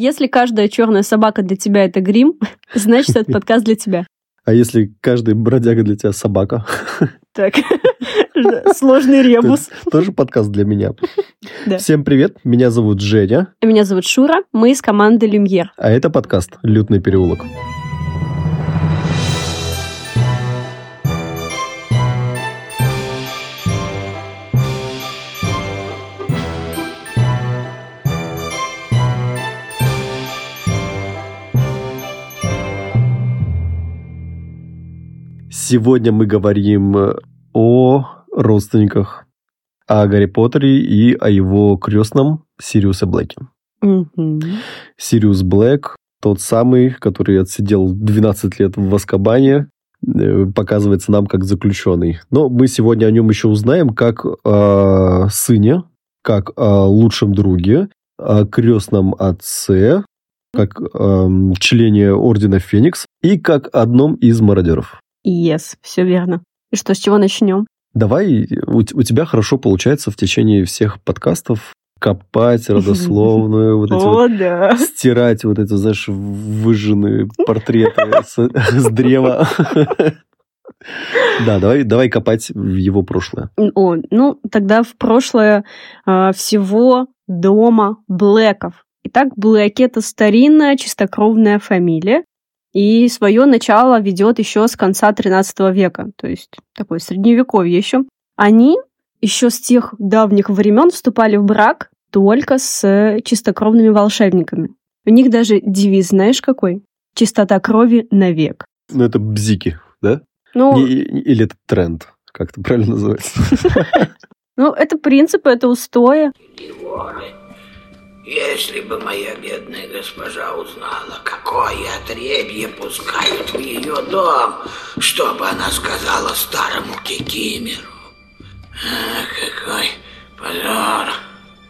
Если каждая черная собака для тебя это грим, значит, этот подкаст для тебя. А если каждый бродяга для тебя собака? Так, сложный ребус. Тоже подкаст для меня. Всем привет, меня зовут Женя. Меня зовут Шура, мы из команды Люмьер. А это подкаст «Лютный переулок». Сегодня мы говорим э, о родственниках, о Гарри Поттере и о его крестном Сириусе Блэке. Мгм. Сириус Блэк, тот самый, который отсидел 12 лет в Аскабане, э, показывается нам как заключенный. Но мы сегодня о нем еще узнаем как о сыне, как о лучшем друге, о крестном отце, как эм, члене Ордена Феникс и как одном из мародеров. Yes, все верно. И что, с чего начнем? Давай, у, у тебя хорошо получается в течение всех подкастов копать родословную, вот эти вот О, да. стирать вот эти, знаешь, выжженные портреты с, с древа. Да, давай, давай копать в его прошлое. О, ну, тогда в прошлое а, всего дома Блэков. Итак, Блэки – это старинная чистокровная фамилия, и свое начало ведет еще с конца 13 века, то есть такое средневековье еще. Они еще с тех давних времен вступали в брак только с чистокровными волшебниками. У них даже девиз, знаешь какой? Чистота крови навек. Ну, это бзики, да? Ну, или это тренд, как это правильно называется? ну, это принципы, это устои. Если бы моя бедная госпожа узнала, какое отребье пускают в ее дом, что бы она сказала старому Кикимеру? Ах, какой позор!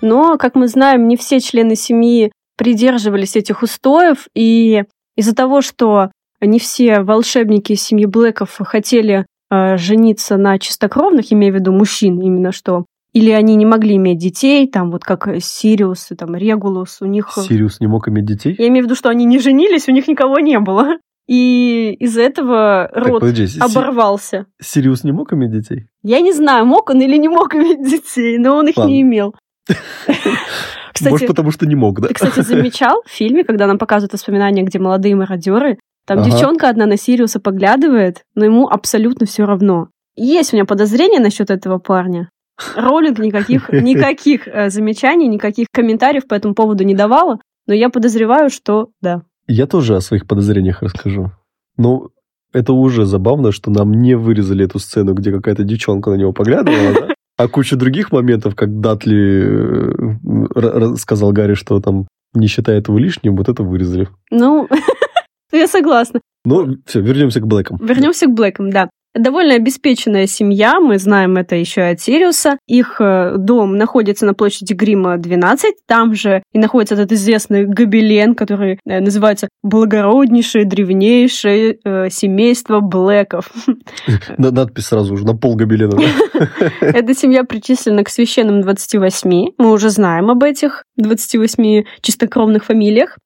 Но, как мы знаем, не все члены семьи придерживались этих устоев, и из-за того, что не все волшебники семьи Блэков хотели э, жениться на чистокровных, имея в виду мужчин именно что, или они не могли иметь детей, там вот как Сириус, и там Регулус, у них... Сириус не мог иметь детей? Я имею в виду, что они не женились, у них никого не было. И из-за этого Так, род подожди, Си- оборвался. Сириус не мог иметь детей? Я не знаю, мог он или не мог иметь детей, но он их Ладно. не имел. Кстати, Может, потому что не мог, да? ты, кстати, замечал в фильме, когда нам показывают воспоминания, где молодые мародеры, там Ага. девчонка одна на Сириуса поглядывает, но ему абсолютно все равно. Есть у меня подозрение насчет этого парня. Роллинг никаких, никаких э, замечаний, никаких комментариев по этому поводу не давала, но я подозреваю, что да. Я тоже о своих подозрениях расскажу. Ну, это уже забавно, что нам не вырезали эту сцену, где какая-то девчонка на него поглядывала, да? А куча других моментов, как Датли э, сказал Гарри, что там не считает его лишним, вот это вырезали. Ну, я согласна. Ну, все, вернемся к Блэкам. Вернемся к Блэкам, да. Довольно обеспеченная семья, мы знаем это еще и от Сириуса. Их э, дом находится на площади Грима 12, там же и находится этот известный гобелен, который э, называется «Благороднейшее, древнейшее э, семейство Блэков». На- Надпись сразу же на пол гобелена. Эта семья причислена к священным 28. Мы уже знаем об этих 28 чистокровных фамилиях.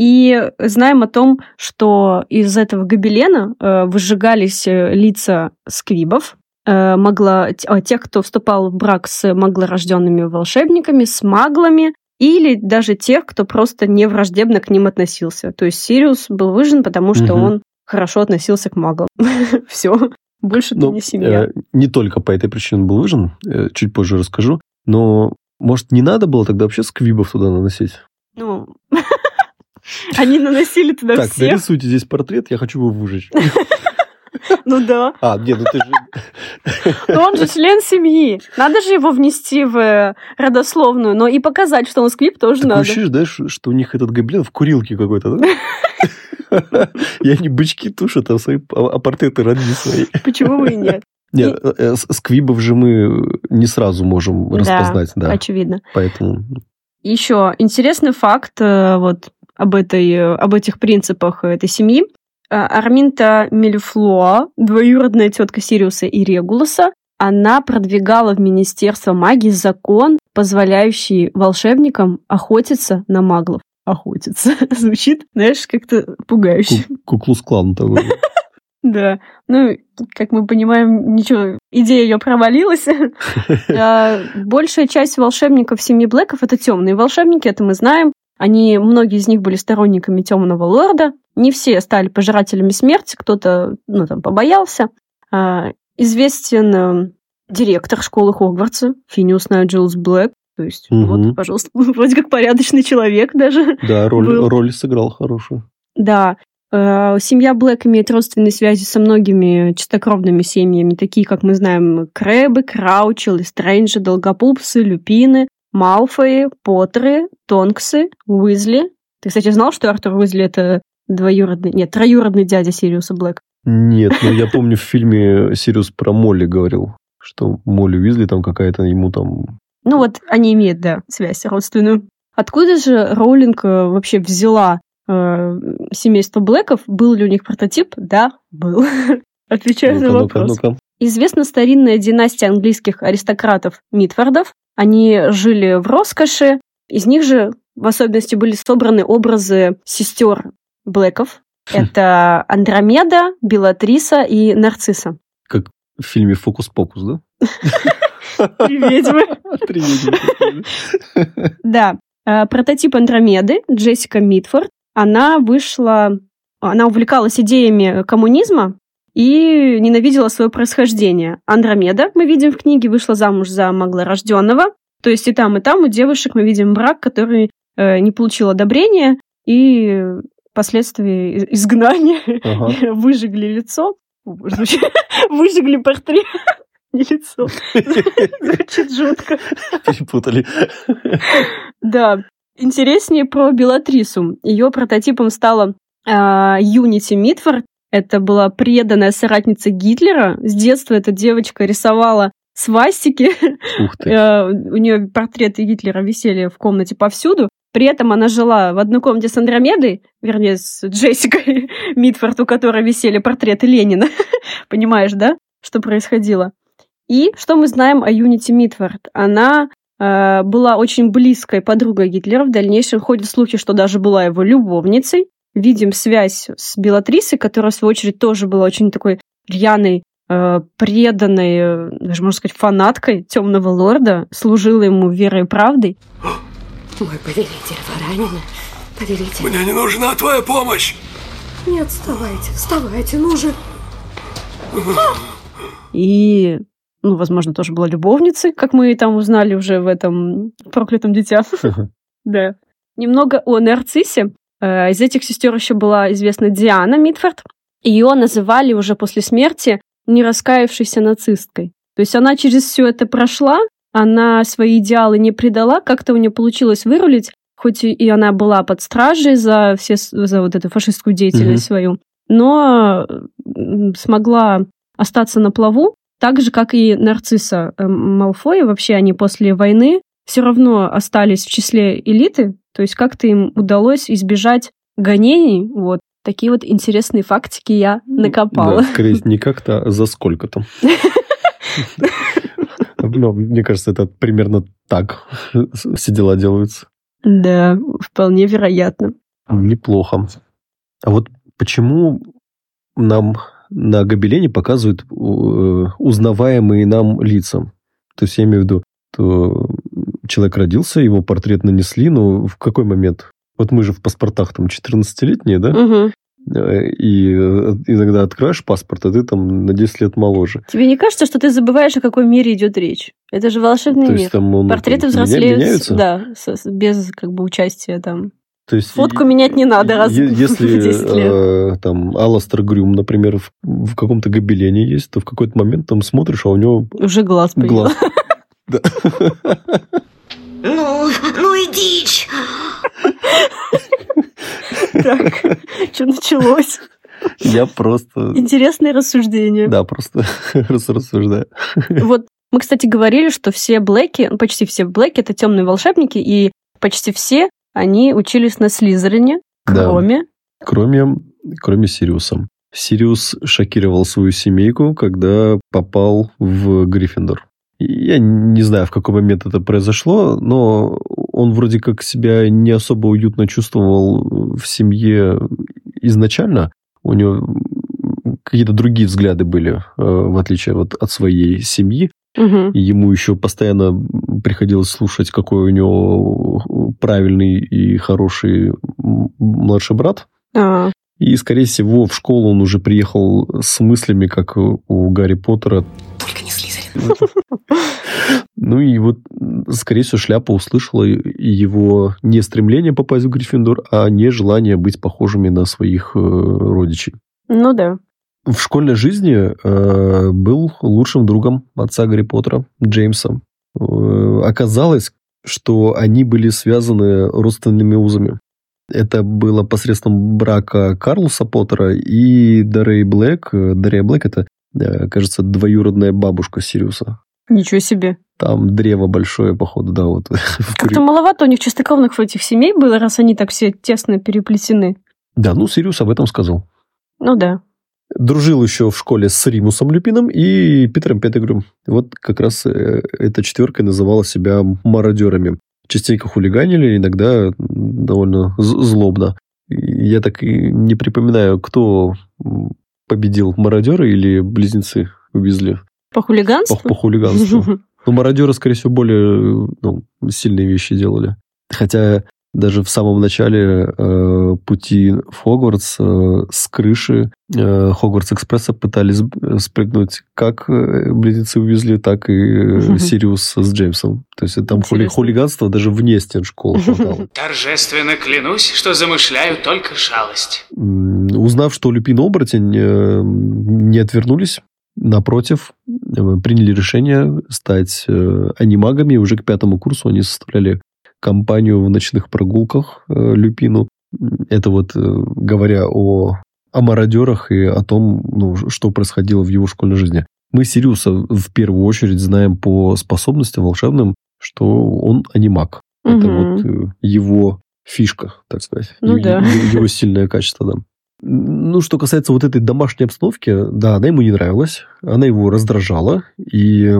И знаем о том, что из этого гобелена э, выжигались э, лица сквибов, э, могла, а, тех, кто вступал в брак с маглорожденными волшебниками, с маглами, или даже тех, кто просто не враждебно к ним относился. То есть Сириус был выжжен, потому что Мгм. он хорошо относился к маглам. Все. Больше ты Ну, не семья. э, не только по этой причине он был выжжен, э, чуть позже расскажу, но, может, не надо было тогда вообще сквибов туда наносить? Ну, они наносили туда Так, всех. нарисуйте здесь портрет, я хочу его выжечь. Ну да. А, нет, ну ты же... Но он же член семьи. Надо же его внести в э, родословную, но и показать, что он сквип, тоже Такое надо. ощущение, знаешь, что у них этот гобелен в курилке какой-то, да? И они бычки тушат, а, свои, а а портреты родни свои. Почему бы и нет? Нет, э, э, с- сквибов же мы не сразу можем Да, распознать, да. Очевидно. Поэтому Еще интересный факт э, вот об, этой, об этих принципах этой семьи. Э, Арминта Мельфлоа, двоюродная тетка Сириуса и Регулуса, она продвигала в Министерство магии закон, позволяющий волшебникам охотиться на маглов. охотиться. Звучит, знаешь, как-то пугающе. Куклус-клан такой. Да. Ну, как мы понимаем, ничего, идея ее провалилась. А, большая часть волшебников семьи Блэков это темные волшебники, это мы знаем. Они, многие из них были сторонниками темного лорда. Не все стали пожирателями смерти, кто-то, ну, там, побоялся. А, известен э, директор школы Хогвартса, Финиус Найджелус Блэк. То есть, угу. вот, пожалуйста, вроде как порядочный человек даже. Да, роль, роль сыграл хорошую. Да. Э, семья Блэк имеет родственные связи со многими чистокровными семьями, такие, как мы знаем, Крэббы, Краучи, Лестрейнджи, Долгопупсы, Люпины, Малфои, Поттеры, Тонксы, Уизли. Ты, кстати, знал, что Артур Уизли — это двоюродный... Нет, троюродный дядя Сириуса Блэк? Нет, но я помню в фильме Сириус про Молли говорил, что Молли Уизли там какая-то ему там... Ну вот они имеют, да, связь родственную. Откуда же Роулинг э, вообще взяла э, семейство Блэков? Был ли у них прототип? Да, был. Отвечаю на вопрос. Известна старинная династия английских аристократов Митфордов, они жили в роскоши. Из них же в особенности были собраны образы сестер Блэков. Это Андромеда, Белатриса и Нарцисса. Как в фильме «Фокус-покус», да? Три ведьмы. Три ведьмы. Да. А, прототип Андромеды, Джессика Митфорд, она вышла, она увлекалась идеями коммунизма, и ненавидела свое происхождение. Андромеда, мы видим в книге, вышла замуж за маглорожденного. То есть и там, и там у девушек мы видим брак, который э, не получил одобрения, и впоследствии изгнания ага. выжигли лицо. Выжигли портрет. Не лицо. Звучит жутко. Перепутали. Да. Интереснее про Белатрису. Ее прототипом стала Юнити Митфорд, это была преданная соратница Гитлера. С детства эта девочка рисовала свастики. Э, у нее портреты Гитлера висели в комнате повсюду. При этом она жила в одной комнате с Андромедой, вернее, с Джессикой Митфорд, у которой висели портреты Ленина. Понимаешь, да, что происходило? И что мы знаем о Юнити Митфорд? Она э, была очень близкой подругой Гитлера. В дальнейшем ходят слухи, что даже была его любовницей видим связь с Белатрисой, которая, в свою очередь, тоже была очень такой рьяной, э, преданной, э, даже можно сказать, фанаткой темного лорда, служила ему верой и правдой. Мой повелитель, вы ранены? Повелитель. Мне не нужна твоя помощь! Нет, вставайте, вставайте, ну же. И, ну, возможно, тоже была любовницей, как мы там узнали уже в этом проклятом дитя. Да. Немного о нарциссе. Э, из этих сестер еще была известна Диана Митфорд. Ее называли уже после смерти не раскаявшейся нацисткой. То есть она через все это прошла, она свои идеалы не предала, как-то у нее получилось вырулить, хоть и она была под стражей за, все, за вот эту фашистскую деятельность mm-hmm. свою, но смогла остаться на плаву, так же, как и нарцисса э, Малфоя. Вообще они после войны все равно остались в числе элиты, то есть как-то им удалось избежать гонений. Вот такие вот интересные фактики я накопала. Да, скорее, не как-то, а за сколько там. Ну, мне кажется, это примерно так все дела делаются. Да, вполне вероятно. Неплохо. А вот почему нам на гобелене показывают э, узнаваемые нам лица? То есть я имею в виду, то человек родился, его портрет нанесли, но в какой момент? Вот мы же в паспортах там 14-летние, да? Угу. И э, иногда откроешь паспорт, а ты там на 10 лет моложе. Тебе не кажется, что ты забываешь, о какой мире идет речь? Это же волшебный То мир. Там он, Портреты взрослеют, меняются? да, с, без как бы участия там. То есть, Фотку и, менять не надо раз Если в 10 лет. Э, там Аластер Грюм, например, в, в каком-то гобелене есть, то в какой-то момент там смотришь, а у него... Уже глаз появился. Глаз. Ну, ну и дичь. Так, что началось? Я просто... Интересные рассуждения. Да, просто рассуждаю. Вот мы, кстати, говорили, что все Блэки, ну, почти все Блэки, это темные волшебники, и почти все они учились на Слизерине, кроме... Да, кроме, кроме Сириуса. Сириус шокировал свою семейку, когда попал в Гриффиндор. Я не знаю, в какой момент это произошло, но он вроде как себя не особо уютно чувствовал в семье изначально. У него какие-то другие взгляды были, э, в отличие вот от своей семьи. И ему еще постоянно приходилось слушать, какой у него правильный и хороший младший брат. А, И, скорее всего, в школу он уже приехал с мыслями, как у Гарри Поттера. Ну и вот, скорее всего, шляпа услышала его не стремление попасть в Гриффиндор, а не желание быть похожими на своих э, родичей. ну да. В школьной жизни э, был лучшим другом отца Гарри Поттера, Джеймса. Э, оказалось, что они были связаны родственными узами. Это было посредством брака Карлуса Поттера и Дарей Блэк. Дарья Блэк – это, э, кажется, двоюродная бабушка Сириуса. Ничего себе. Там древо большое, походу, да, вот. Как-то маловато у них чистокровных в этих семей было, раз они так все тесно переплетены. Да, ну, Сириус об этом сказал. Ну да. Дружил еще в школе с Римусом Люпином и Питером Петтигрю. Вот как раз э, эта четверка называла себя мародерами. Частенько хулиганили, иногда довольно злобно. Я так и не припоминаю, кто победил, мародеры или близнецы увезли По по, хулиганству? по хулиганству. Ну, мародеры, скорее всего, более ну, сильные вещи делали. Хотя даже в самом начале э, пути в Хогвартс э, с крыши э, Хогвартс-экспресса пытались э, спрыгнуть как э, близнецы увезли, так и э. Сириус с Джеймсом. То есть там хули- Интересно. хулиганства даже вне стен школы хватало. Торжественно клянусь, что замышляю только шалость. М, Узнав, что Люпин оборотень, э, не отвернулись. Напротив, э, приняли решение стать э, анимагами. Уже к пятому курсу они составляли компанию в ночных прогулках э, Люпину. Это вот э, говоря о, о мародерах и о том, ну, что происходило в его школьной жизни. Мы Сириуса в первую очередь знаем по способностям волшебным, что он анимаг. Это Мгм. вот э, его фишка, так сказать. Ну Е- да. Его сильное качество, да. Ну, что касается вот этой домашней обстановки, да, она ему не нравилась, она его раздражала, и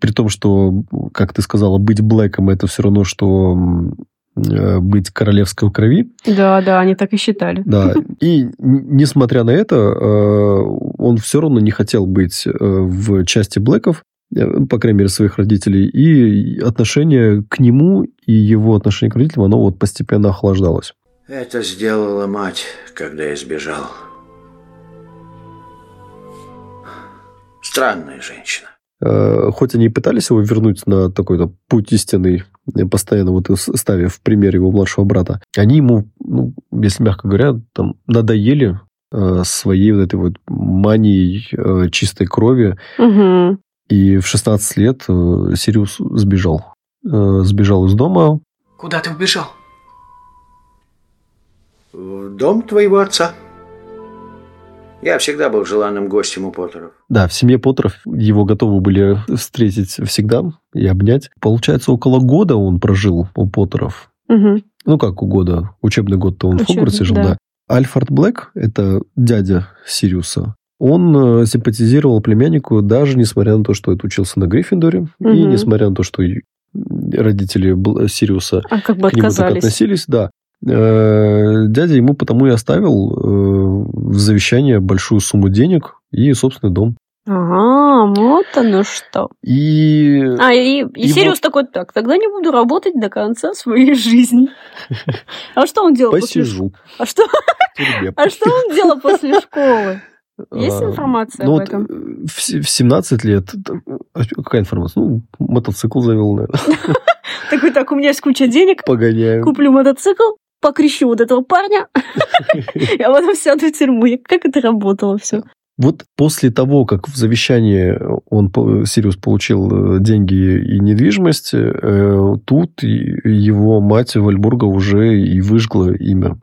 при том, что, как ты сказала, быть Блэком это все равно, что э, быть королевской крови, Да, да, они так и считали. да, и несмотря на это, э, он все равно не хотел быть э, в части Блэков, по крайней мере, своих родителей, и отношение к нему и его отношение к родителям, оно вот постепенно охлаждалось. Это сделала мать, когда я сбежал. Странная женщина. Э, Хоть они и пытались его вернуть на такой-то путь истинный, постоянно вот ставя в пример его младшего брата, они ему, ну, если мягко говоря, там надоели э, своей вот этой вот манией э, чистой крови. Мгм. И в 16 лет э, Сириус сбежал. Э, Сбежал из дома. Куда ты убежал? В дом твоего отца. Я всегда был желанным гостем у Поттеров. Да, в семье Поттеров его готовы были встретить всегда и обнять. Получается, около года он прожил у Поттеров. Мгм. Ну, как у года. Учебный год-то он в Учебный, Хогвартсе жил, да. да. Альфред Блэк, это дядя Сириуса, он э, симпатизировал племяннику, даже несмотря на то, что это учился на Гриффиндоре, и Мгм. несмотря на то, что и родители Сириуса А как бы к нему так относились, да. Э, Дядя ему потому и оставил э, в завещание большую сумму денег и собственный дом. Ага, вот оно что. И А, и, и И Сириус вот- такой, так, тогда не буду работать до конца своей жизни. А что он делал после посижу А что, а что он делал после школы? Есть А, информация Ну, об вот, этом? э, в се- в 17 лет... а Какая информация? Ну, мотоцикл завел, наверное. Такой, так, у меня есть куча денег, Погоняем. куплю мотоцикл, покрещу вот этого парня, а потом сяду в тюрьму. Как это работало все? Вот после того, как в завещании он, Сириус получил э, деньги и недвижимость, э, тут его мать Вальбурга уже и выжгла имя.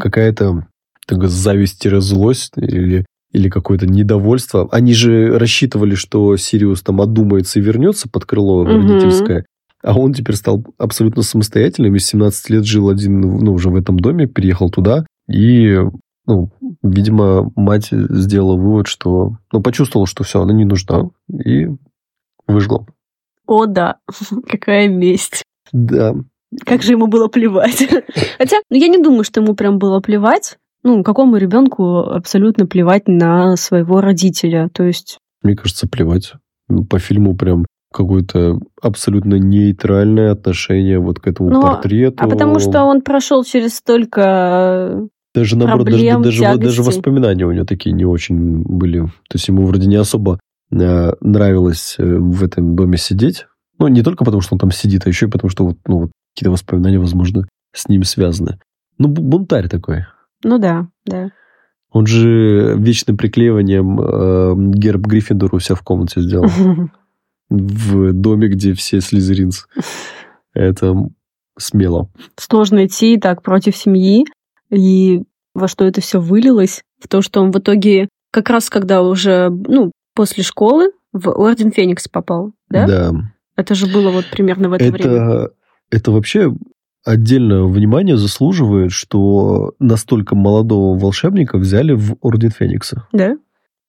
Какая-то зависть-злость или, или какое-то недовольство. Они же рассчитывали, что Сириус там одумается и вернется под крыло родительское. А он теперь стал абсолютно самостоятельным. И с 17 лет жил один, ну, уже в этом доме, переехал туда. И ну, видимо, мать сделала вывод, что... Ну, почувствовала, что все, она не нужна, и выжгла. О, да. Какая месть. Да. Как же ему было плевать. Хотя, ну, я не думаю, что ему прям было плевать. Ну, какому ребенку абсолютно плевать на своего родителя. То есть, Мне кажется, плевать. По фильму прям какое-то абсолютно нейтральное отношение вот к этому Ну, портрету. а потому что он прошел через столько... Даже наоборот, даже, проблем, даже, даже тягостей. воспоминания у него такие не очень были. То есть ему вроде не особо э, нравилось э, в этом доме сидеть. Ну, не только потому, что он там сидит, а еще и потому, что вот, ну, вот какие-то воспоминания, возможно, с ним связаны. Ну, бу- бунтарь такой. Ну да, да. Он же вечным приклеиванием э, герб Гриффиндора у себя в комнате сделал. В доме, где все слизеринцы. Это смело. Сложно идти так против семьи. И во что это все вылилось? В то, что он в итоге, как раз когда уже, ну, после школы в Орден Феникс попал, да? Да. Это же было вот примерно в это, время. Это, это вообще отдельное внимание заслуживает, что настолько молодого волшебника взяли в Орден Феникса. Да?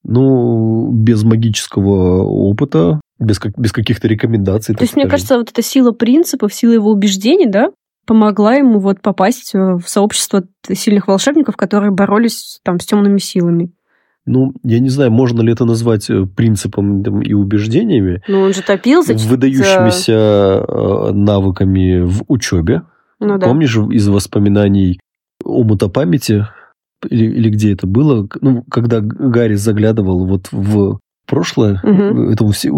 Ну, без магического опыта, без, как, без каких-то рекомендаций. То есть, мне кажется, вот эта сила принципов, сила его убеждений, да, помогла ему вот попасть э, в сообщество сильных волшебников, которые боролись там с темными силами. Ну, я не знаю, можно ли это назвать э, принципом там, и убеждениями, Ну, он же топился. выдающимися э, навыками в учебе. Ну да. Помнишь из воспоминаний омута памяти, или, или где это было, ну, когда Гарри заглядывал вот в прошлое, Мгм. это все...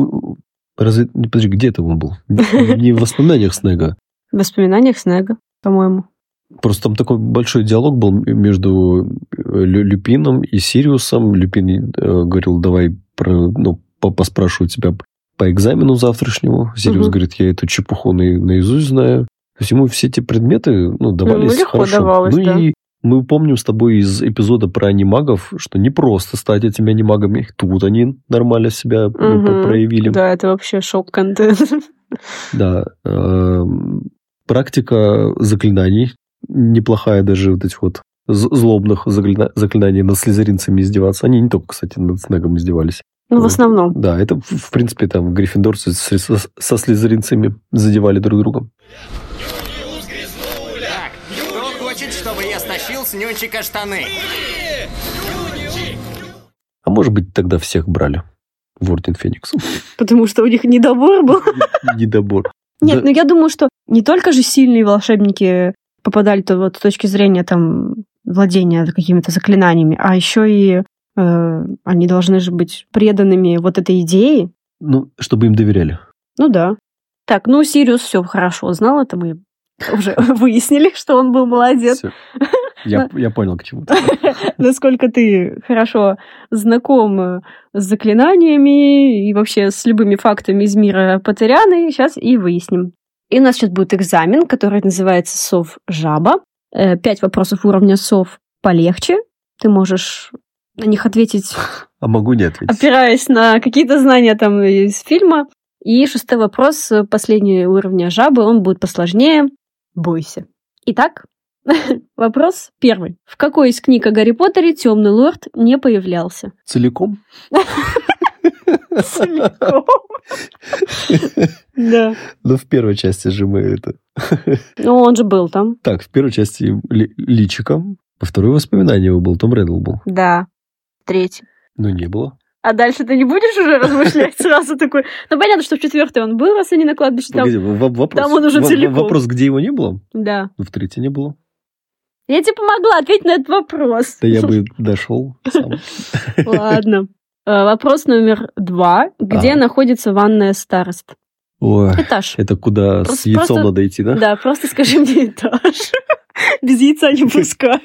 Разве... Подожди, где это он был? Не в воспоминаниях Снега. В воспоминаниях Снега, по-моему. Просто там такой большой диалог был между э, Лю- Люпином и Сириусом. Люпин э, говорил, давай про, ну, по- поспрашиваю тебя по экзамену завтрашнему. Сириус Мгм. говорит, я эту чепуху на- наизусть знаю. То есть ему все эти предметы ну, давались легко хорошо. давалось, ну да. и мы помним с тобой из эпизода про анимагов, что не просто стать этими анимагами. Тут они нормально себя ну, Мгм. проявили. Да, это вообще шок-контент. Да. эм, Практика заклинаний неплохая даже вот этих вот злобных заклина- заклинаний над слизеринцами издеваться. Они не только, кстати, над Снегом издевались. Ну, в основном. Да, это, в принципе, там гриффиндорцы со, со слизеринцами задевали друг друга. С Нюнчика штаны? А может быть, тогда всех брали в Орден Феникс. Потому что у них недобор был. Недобор. Нет, Да. ну я думаю, что не только же сильные волшебники попадали то вот с точки зрения там владения какими-то заклинаниями, а еще и э, они должны же быть преданными вот этой идее. Ну, чтобы им доверяли. Ну да. Так, ну Сириус все хорошо знал, это мы уже выяснили, что он был молодец. Всё. Я, я понял, к чему. ты. Насколько ты хорошо знаком э, с заклинаниями и вообще с любыми фактами из мира Патеряны, сейчас и выясним. И у нас сейчас будет экзамен, который называется «Сов-жаба». Э, Пять вопросов уровня сов полегче. Ты можешь на них ответить, А могу не ответить. опираясь на какие-то знания там из фильма. И шестой вопрос, э, последний уровня жабы, он будет посложнее. Бойся. Итак, вопрос первый. В какой из книг о Гарри Поттере темный лорд не появлялся? Целиком? Целиком. Да. Ну, в первой части же мы это... Ну, он же был там. Так, в первой части ли- личиком, во второй воспоминание его был, Том Реддл был. Да. Третий. Но не было. А дальше ты не будешь уже размышлять сразу такой? Ну, понятно, что в четвертой он был, раз они на кладбище там. Погоди, вопрос, там он уже целиком. вопрос, где его не было? Да. Ну, в третьей не было. Я тебе помогла ответить на этот вопрос. Да я бы дошел сам. Ладно. Э, Вопрос номер два. Где А. находится ванная старост? Ой, Этаж. это куда с яйцом просто- надо идти, да? Да, просто скажи мне этаж. Без яйца не пускают.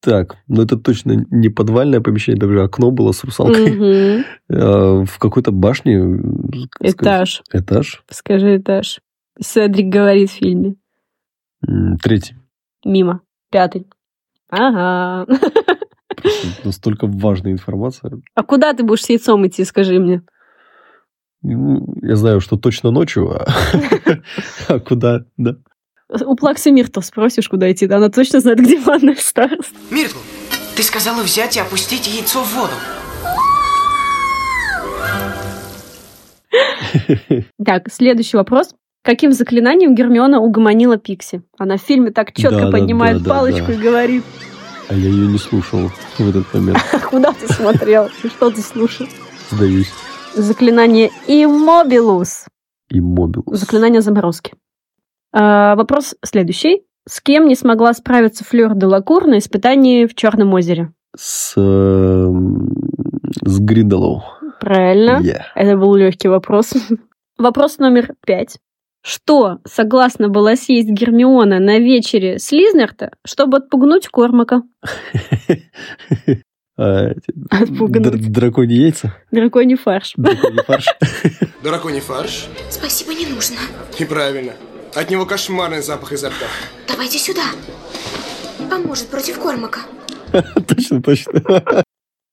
Так, ну это точно не подвальное помещение, там же окно было с русалкой. А, В какой-то башне... Этаж. Этаж. Скажи этаж. Седрик говорит в фильме. Третий. Мимо. Пятый. Ага. Настолько важная информация. А куда ты будешь с яйцом идти, скажи мне? Ну, Я знаю, что точно ночью, а а куда, да. У Плаксы Миртл спросишь, куда идти, да она точно знает, где ванная старост. Миртл, ты сказала взять и опустить яйцо в воду. Так, следующий вопрос. Каким заклинанием Гермиона угомонила Пикси? Она в фильме так четко Да, да, поднимает да, да, палочку да. и говорит, А я ее не слушал в этот момент. куда ты смотрел? И Что ты слушал? Сдаюсь. Заклинание Иммобилус. И мобил. Заклинание заморозки. А, вопрос следующий. С кем не смогла справиться Флёр де Лакур на испытании в Черном озере? С, эм, с Гринделоу. Правильно. Yeah. Это был легкий вопрос. Вопрос номер пять. Что согласна была съесть Гермиона на вечере Слизнерта, чтобы отпугнуть Кормака? А, Отпугнуть. др- Драконьи яйца? Драконий фарш. Драконий фарш? Драконий фарш? Спасибо, не нужно. И правильно. От него кошмарный запах изо рта. Давайте сюда. Поможет против Кормака. Точно, точно.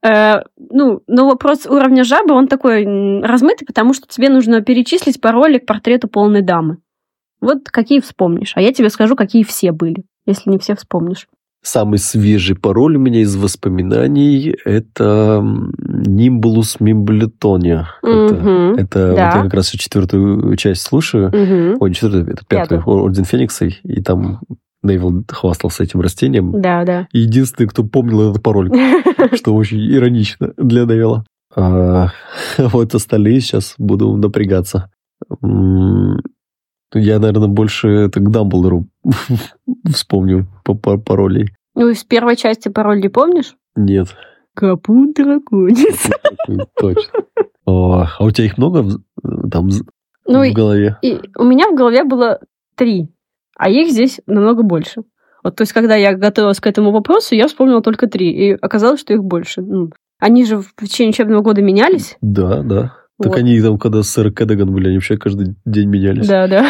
Э, ну, но вопрос уровня жабы, он такой размытый, потому что тебе нужно перечислить пароли к портрету полной дамы. Вот какие вспомнишь. А я тебе скажу, какие все были, если не все вспомнишь. Самый свежий пароль у меня из воспоминаний это Нимбулус Мимблетония. Это, Мгм. это Да. вот я как раз четвертую часть слушаю. Мгм. Ой, не четвертую, это пятую. Пятую. Орден Феникса. И там Невил хвастался этим растением. Да, да. И единственный, кто помнил этот пароль, что очень иронично для Невила. А, вот остальные сейчас буду напрягаться. Я, наверное, больше это к Дамблдору вспомню по паролей. Ну, из первой части пароль не помнишь? Нет. Капун драконец. Точно. О, А у тебя их много там Ну, в и, голове? и у меня в голове было три, а их здесь намного больше. Вот, то есть, когда я готовилась к этому вопросу, я вспомнила только три, и оказалось, что их больше. Ну, они же в течение учебного года менялись. Да, да. Так Вот. они там, когда сэр Кэддаган были, они вообще каждый день менялись. Да, да.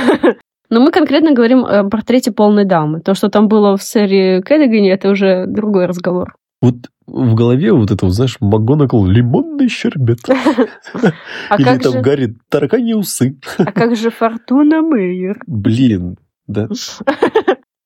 Но мы конкретно говорим о портрете полной дамы. То, что там было в сэре Кэддигане, это уже другой разговор. Вот в голове вот это, знаешь, МакГонагал лимонный щербет. А Или там Гарри таракани усы. а как же Фортуна Мейер? Блин, да. У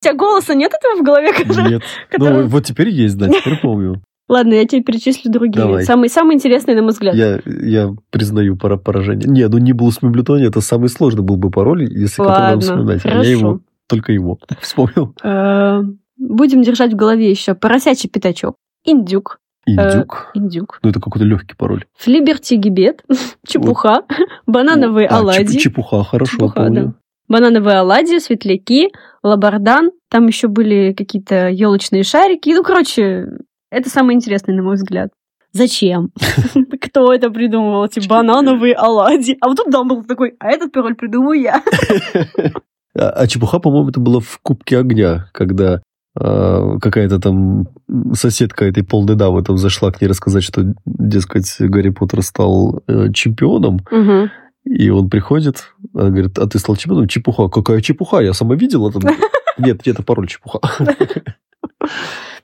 тебя голоса нет этого в голове? который- Нет. который- Ну, вот теперь есть, да, теперь помню. Ладно, я тебе перечислю другие. Давай. Самые, самые интересные, на мой взгляд. Я, я признаю пора поражение. Не, ну Нибулус Мемблетония это самый сложный был бы пароль, если который Ладно, вспоминать. А хорошо. я его, только его вспомнил. Э, Будем держать в голове еще поросячий пятачок, индюк, Индюк. индюк, Ну, это какой-то легкий пароль. флиберти гибет, чепуха, банановые А, чеп- оладьи, чепуха, хорошо, Чепуха, помню. Банановые оладьи, светляки, лабардан, там еще были какие-то елочные шарики. Ну, короче, это самое интересное, на мой взгляд. Зачем? Кто это придумывал, эти банановые оладьи? А вот тут Дамблдор такой, а этот пароль придумаю я. А, а чепуха, по-моему, это было в Кубке огня, когда а, какая-то там соседка этой полной дамы там зашла к ней рассказать, что, дескать, Гарри Поттер стал э, чемпионом. И он приходит, она говорит, а ты стал чемпионом? Чепуха. Какая чепуха? Я сама видела. Там... Нет, это пароль чепуха.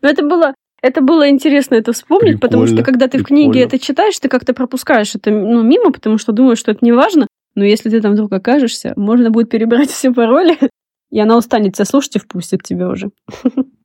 Но это было, это было интересно это вспомнить, потому что Прикольно, когда ты в прикольно. книге это читаешь, ты как-то пропускаешь это ну, мимо, потому что думаешь, что это не важно. Но если ты там вдруг окажешься, можно будет перебирать все пароли, и она устанет тебя слушать и впустит тебя уже.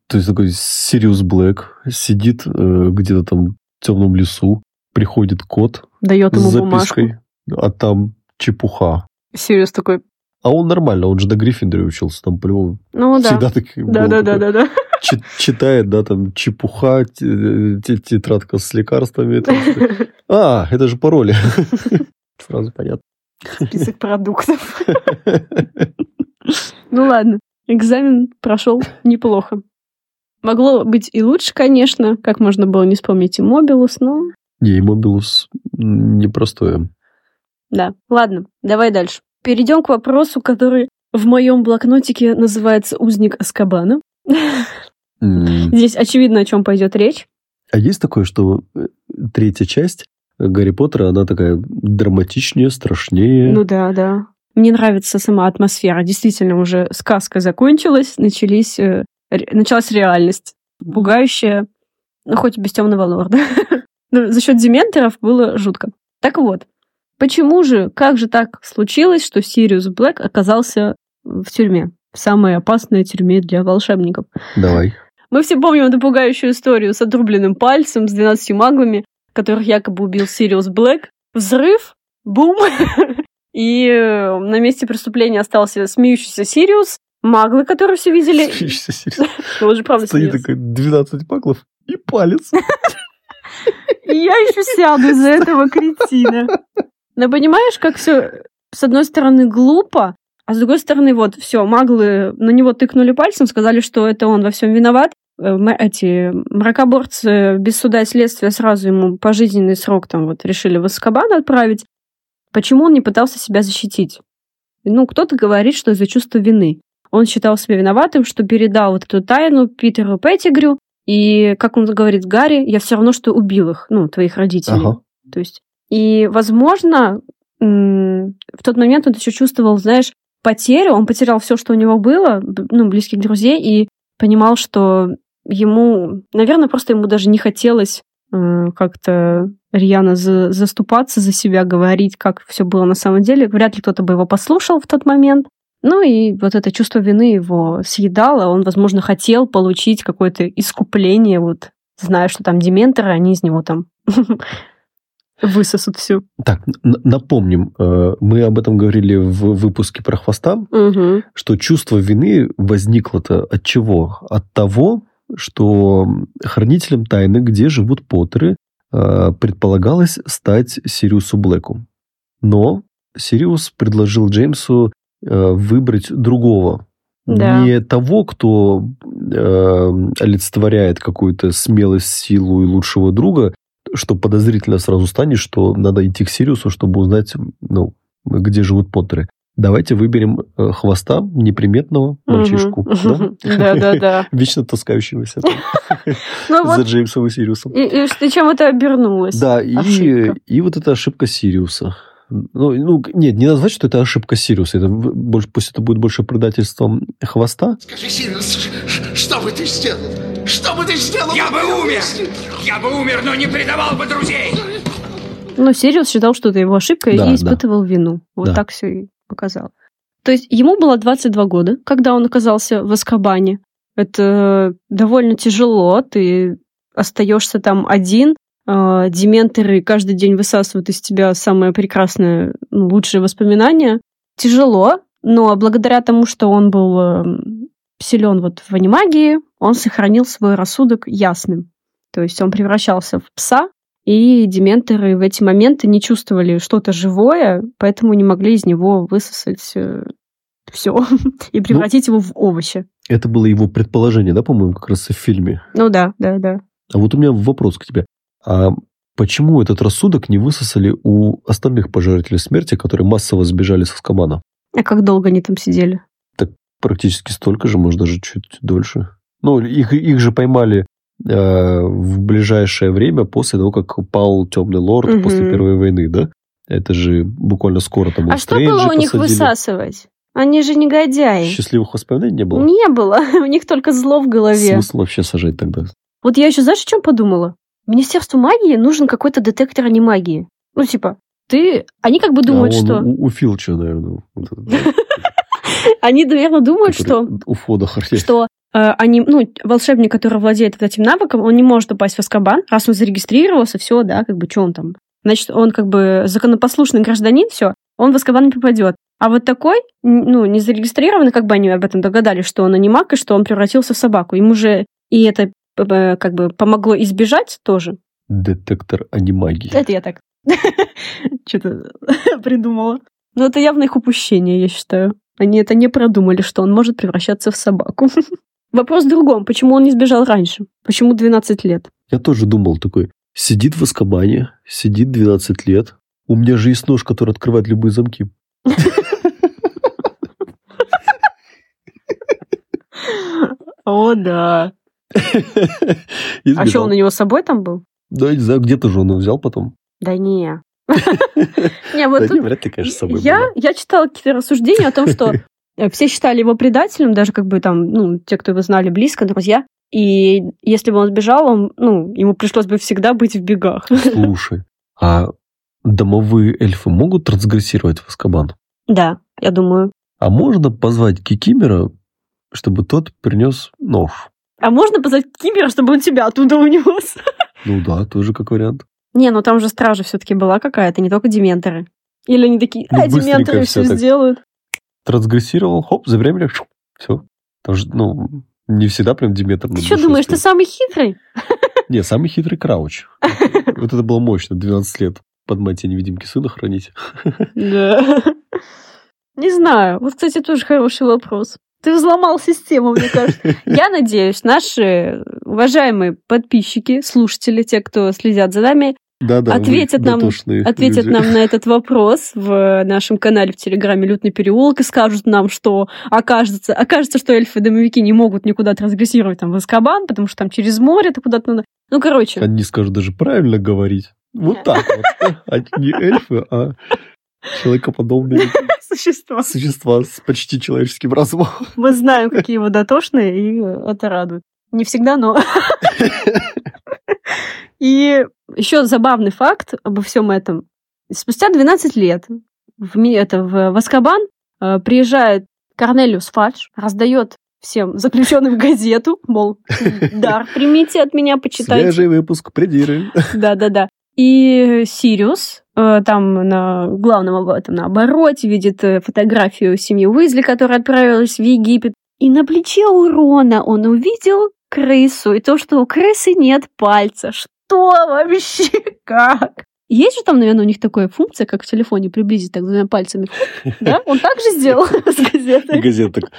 То есть такой Сириус Блэк сидит э, где-то там в темном лесу, приходит кот Дает с ему бумажку. запиской, а там чепуха. Сириус такой, А он нормально, он же до Гриффиндора учился, там по-любому ну да. всегда так Да, да, да, да, да. Чи- читает, да, там чепуха, те- те- тетрадка с лекарствами. А, это же пароли. Сразу понятно. Список продуктов. Ну ладно, экзамен прошел неплохо. Могло быть и лучше, конечно, как можно было не вспомнить и Мобилус, но Не, Мобилус непростое. Да, ладно, давай дальше. Перейдем к вопросу, который в моем блокнотике называется «Узник Аскабана». Здесь очевидно, о чем пойдет речь. А есть такое, что э, третья часть Гарри Поттера, она такая драматичнее, страшнее. Ну да, да. Мне нравится сама атмосфера. Действительно, уже сказка закончилась, начались, э, началась реальность. Пугающая, ну хоть без темного лорда. Но за счет дементоров было жутко. Так вот, почему же, как же так случилось, что Сириус Блэк оказался в тюрьме? В самой опасной тюрьме для волшебников. Давай. Мы все помним эту пугающую историю с отрубленным пальцем, с 12 маглами, которых якобы убил Сириус Блэк. Взрыв, бум, И э, на месте преступления остался смеющийся Сириус, маглы, которые все видели. Серьезно. Ну, Он же правда Стоит такой 12 маклов и палец. И я еще сяду из-за этого кретина. Но понимаешь, как все с одной стороны глупо, а с другой стороны, вот, все, маглы на него тыкнули пальцем, сказали, что это он во всем виноват. Э, Эти мракоборцы без суда и следствия сразу ему пожизненный срок там вот решили в Аскабан отправить. Почему он не пытался себя защитить? Ну, кто-то говорит, что из-за чувства вины. Он считал себя виноватым, что передал вот эту тайну Питеру Петтигрю, и, как он говорит Гарри, я все равно, что убил их, ну, твоих родителей. Ага. То есть, и, возможно, в тот момент он еще чувствовал, знаешь, потерю, он потерял все, что у него было, ну, близких друзей, и понимал, что ему, наверное, просто ему даже не хотелось э, как-то рьяно за- заступаться за себя, говорить, как все было на самом деле. Вряд ли кто-то бы его послушал в тот момент. Ну и вот это чувство вины его съедало. Он, возможно, хотел получить какое-то искупление, вот зная, что там дементоры, они из него там высосут всю. Так, напомним, э, мы об этом говорили в выпуске про хвоста, Мгм. что чувство вины возникло-то от чего? От того, что хранителем тайны, где живут Поттеры, э, предполагалось стать Сириусу Блэку. Но Сириус предложил Джеймсу э, выбрать другого. Да. Не того, кто э, олицетворяет какую-то смелость, силу и лучшего друга, что подозрительно сразу станет, что надо идти к Сириусу, чтобы узнать, ну, где живут Поттеры. Давайте выберем э, хвоста, неприметного мальчишку. Да-да-да. Вечно таскающегося Ну за Джеймсом и Сириусом. и, чем это обернулось? Да, и вот эта ошибка Сириуса. Ну, ну, нет, не назвать, что это ошибка Сириуса. Это больше, пусть это будет больше предательством Хвоста. Скажи, Сириус, что бы ты сделал? Что бы ты сделал? Я бы умер! Я бы умер, но не предавал бы друзей! Но Сириус считал, что это его ошибка Да, и испытывал вину. Вот Да. так все и показал. То есть ему было 22 года, когда он оказался в Аскабане. Это довольно тяжело, ты остаешься там один, а, дементоры каждый день высасывают из тебя самое прекрасное, ну, лучшие воспоминания. Тяжело, но благодаря тому, что он был силен вот в анимагии, он сохранил свой рассудок ясным. То есть он превращался в пса, и дементоры в эти моменты не чувствовали что-то живое, поэтому не могли из него высосать все и превратить его в овощи. Это было его предположение, да, по-моему, как раз и в фильме. Ну да, да, да. А вот у меня вопрос к тебе. А почему этот рассудок не высосали у остальных пожирателей смерти, которые массово сбежали с Аскабана? А как долго они там сидели? Практически столько же, может, даже чуть дольше. Ну, их, их же поймали э, в ближайшее время после того, как пал Темный Лорд Мгм. после Первой войны, да? Это же буквально скоро там А что было у них посадили. высасывать? Они же негодяи. Счастливых воспоминаний не было? Не было. У них только зло в голове. Смысл вообще сажать тогда? Вот я еще, знаешь, о чем подумала? Министерству магии нужен какой-то детектор анимагии. Ну, типа, ты... Они как бы думают, а он что... У, у Филча, наверное. Они, наверное, думают, что... У входа что э, они, ну, волшебник, который владеет этим навыком, он не может упасть в Аскабан, раз он зарегистрировался, все, да, как бы, что он там? Значит, он как бы законопослушный гражданин, все, он в Аскабан не попадет. А вот такой, ну, не зарегистрированный, как бы они об этом догадались, что он анимак, и что он превратился в собаку. Ему же и это как бы помогло избежать тоже. Детектор анимагии. Это я так что-то придумала. Но это явно их упущение, я считаю. Они это не продумали, что он может превращаться в собаку. Вопрос в другом. Почему он не сбежал раньше? Почему 12 лет? Я тоже думал такой, сидит в Аскабане, сидит 12 лет. У меня же есть нож, который открывает любые замки. О, да. А что, он у него с собой там был? Да, не знаю, где-то же он его взял потом. Да не. Не, вот тут вряд ли, конечно, с собой я, я читала какие-то рассуждения о том, что все считали его предателем, даже как бы там, ну, те, кто его знали близко, друзья. И если бы он сбежал, он, ну, ему пришлось бы всегда быть в бегах. Слушай, а домовые эльфы могут трансгрессировать в Аскабан? Да, я думаю. А можно позвать Кикимера, чтобы тот принес нож? А можно позвать Кимера, чтобы он тебя оттуда унес? Ну да, тоже как вариант. Не, ну там же стража все-таки была какая-то, не только дементоры. Или они такие, Ну, а, быстренько дементоры все так. сделают. Трансгрессировал, хоп, забеременел, все. Там же, ну, не всегда прям Диметр Ты что думаешь, ты стоит. самый хитрый? Не, самый хитрый Крауч. Вот это было мощно, 12 лет под мать невидимки сына хранить. Да. Не знаю. Вот, кстати, тоже хороший вопрос. Ты взломал систему, мне кажется. Я надеюсь, наши уважаемые подписчики, слушатели, те, кто следят за нами, Да-да, вы Ответят нам- ответят люди. нам на этот вопрос в нашем канале в Телеграме «Лютный переулок» и скажут нам, что окажется, окажется, что эльфы-домовики не могут никуда трансгрессировать там в Аскабан, потому что там через море ты куда-то надо... Ну, короче, Они скажут даже правильно говорить. Вот так вот. А Не эльфы, а человекоподобные существа. существа с почти человеческим разумом. Мы знаем, какие вы дотошные, и это радует. Не всегда, но... И еще забавный факт обо всем этом. Спустя 12 лет в, это, в, в Аскабан э, приезжает Корнелиус Фадж, раздает всем заключенным газету, мол, дар примите от меня, почитайте. Свежий выпуск придиры. Да-да-да. И Сириус там на главном об- этом, на обороте видит э, фотографию семьи Уизли, которая отправилась в Египет. И на плече у Рона он увидел крысу, и то, что у крысы нет пальца. Что вообще? Как? Есть же там, наверное, у них такая функция, как в телефоне, приблизить так двумя пальцами. Да? Он так же сделал с И газетой. газета так.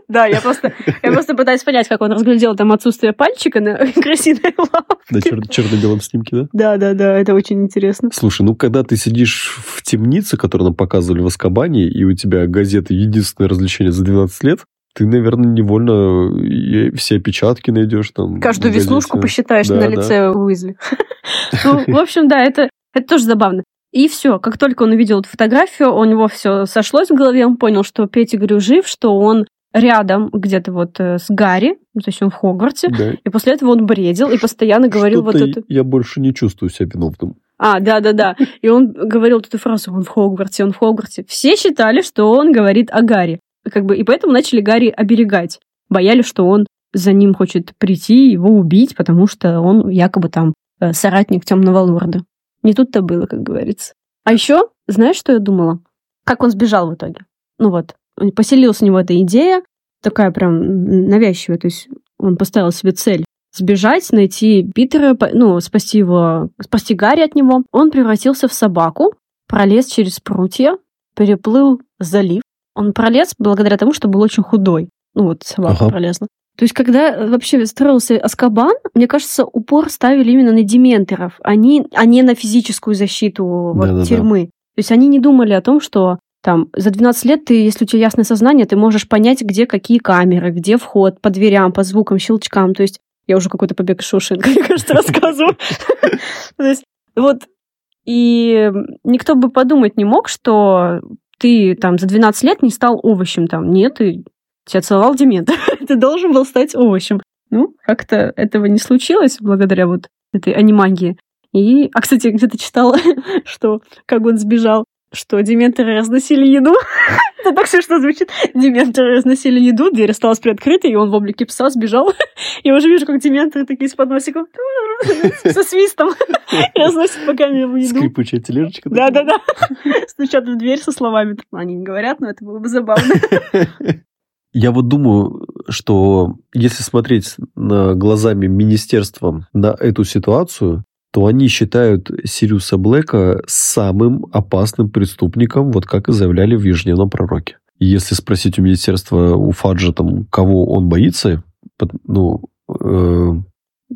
Да, я просто, я просто пытаюсь понять, как он разглядел там отсутствие пальчика на крысиной лапке. На чер- черно-белом снимке, да? Да, да, да, это очень интересно. Слушай, ну когда ты сидишь в темнице, которую нам показывали в Аскабане, и у тебя газеты единственное развлечение за 12 лет, ты, наверное, невольно и все опечатки найдешь там. Каждую веснушку посчитаешь Да, на да. лице Уизли. Ну, в общем, да, это, это тоже забавно. И все, как только он увидел эту фотографию, у него все сошлось в голове, он понял, что Петтигрю жив, что он рядом где-то вот э, с Гарри, ну, то есть он в Хогвартсе, Да. и после этого он бредил и постоянно говорил вот это. Я больше не чувствую себя виновным. А, да-да-да. И он говорил вот эту фразу, он в Хогвартсе, он в Хогвартсе. Все считали, что он говорит о Гарри. Как бы, и поэтому начали Гарри оберегать. Боялись, что он за ним хочет прийти, его убить, потому что он якобы там э, соратник темного лорда. Не тут-то было, как говорится. А еще, знаешь, что я думала? Как он сбежал в итоге? Ну вот, поселилась у него эта идея, такая прям навязчивая, то есть он поставил себе цель сбежать, найти Питера, ну, спасти его, спасти Гарри от него. Он превратился в собаку, пролез через прутья, переплыл залив. Он пролез благодаря тому, что был очень худой. Ну вот, собака Ага. пролезла. То есть, когда э, вообще строился Аскабан, мне кажется, упор ставили именно на дементоров, а не, а не на физическую защиту вот, тюрьмы. То есть они не думали о том, что там за 12 лет ты, если у тебя ясное сознание, ты можешь понять, где какие камеры, где вход, по дверям, по звукам, щелчкам. То есть я уже какой-то побег из Шоушенка, мне кажется, рассказываю. То есть вот и никто бы подумать не мог, что ты там за 12 лет не стал овощем там. Нет, ты тебя целовал демент. ты должен был стать овощем. Ну, как-то этого не случилось благодаря вот этой анимагии. И, а, кстати, где-то читала, что как он сбежал, что дементоры разносили еду. Это так смешно звучит. Дементоры разносили еду, дверь осталась приоткрытой, и он в облике пса сбежал. Я уже вижу, как дементоры такие с подносиком со свистом разносят по камерам еду. Скрипучая тележечка. Да-да-да. Стучат в дверь со словами. Они не говорят, но это было бы забавно. Я вот думаю, что если смотреть глазами министерства на эту ситуацию, то они считают Сириуса Блэка самым опасным преступником, вот как и заявляли в Ежедневном пророке. Если спросить у министерства, у Фаджа, там, кого он боится, ну, э,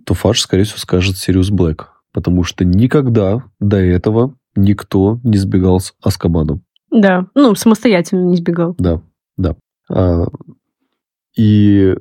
то Фадж, скорее всего, скажет Сириус Блэк. Потому что никогда до этого никто не сбегал с Аскабаном. Да, ну, самостоятельно не сбегал. Да, да. А, и